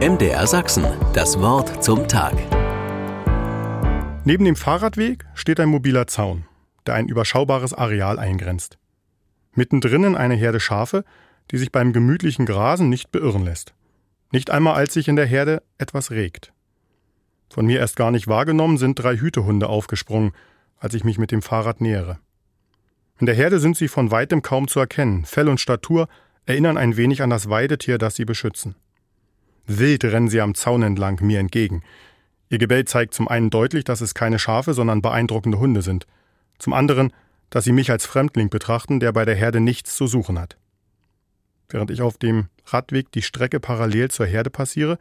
MDR Sachsen, das Wort zum Tag. Neben dem Fahrradweg steht ein mobiler Zaun, der ein überschaubares Areal eingrenzt. Mittendrin eine Herde Schafe, die sich beim gemütlichen Grasen nicht beirren lässt. Nicht einmal als sich in der Herde etwas regt. Von mir erst gar nicht wahrgenommen sind drei Hütehunde aufgesprungen, als ich mich mit dem Fahrrad nähere. In der Herde sind sie von weitem kaum zu erkennen. Fell und Statur erinnern ein wenig an das Weidetier, das sie beschützen. Wild rennen sie am Zaun entlang mir entgegen. Ihr Gebell zeigt zum einen deutlich, dass es keine Schafe, sondern beeindruckende Hunde sind. Zum anderen, dass sie mich als Fremdling betrachten, der bei der Herde nichts zu suchen hat. Während ich auf dem Radweg die Strecke parallel zur Herde passiere,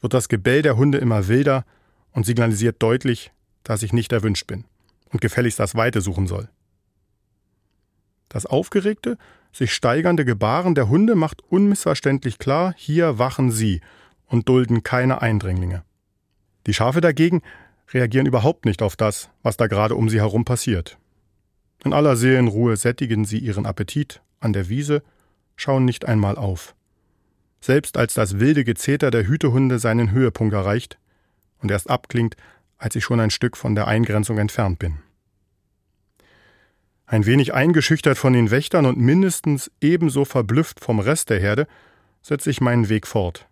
wird das Gebell der Hunde immer wilder und signalisiert deutlich, dass ich nicht erwünscht bin und gefälligst das Weite suchen soll. Das aufgeregte, sich steigernde Gebaren der Hunde macht unmissverständlich klar, hier wachen sie und dulden keine Eindringlinge. Die Schafe dagegen reagieren überhaupt nicht auf das, was da gerade um sie herum passiert. In aller Seelenruhe sättigen sie ihren Appetit an der Wiese, schauen nicht einmal auf. Selbst als das wilde Gezeter der Hütehunde seinen Höhepunkt erreicht und erst abklingt, als ich schon ein Stück von der Eingrenzung entfernt bin. Ein wenig eingeschüchtert von den Wächtern und mindestens ebenso verblüfft vom Rest der Herde, setze ich meinen Weg fort.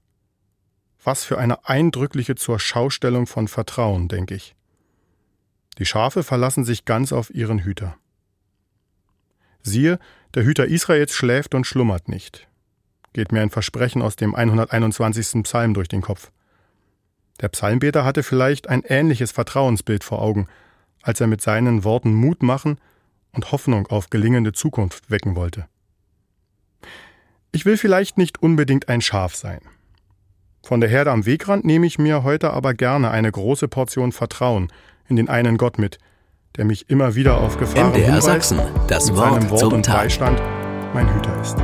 Was für eine eindrückliche Zurschaustellung von Vertrauen, denke ich. Die Schafe verlassen sich ganz auf ihren Hüter. Siehe, der Hüter Israels schläft und schlummert nicht. Geht mir ein Versprechen aus dem 121. Psalm durch den Kopf. Der Psalmbeter hatte vielleicht ein ähnliches Vertrauensbild vor Augen, als er mit seinen Worten Mut machen und Hoffnung auf gelingende Zukunft wecken wollte. Ich will vielleicht nicht unbedingt ein Schaf sein. Von der Herde am Wegrand nehme ich mir heute aber gerne eine große Portion Vertrauen in den einen Gott mit, der mich immer wieder auf Gefahren MDR Sachsen, das mit Wort seinem Wort und Tag. Beistand mein Hüter ist.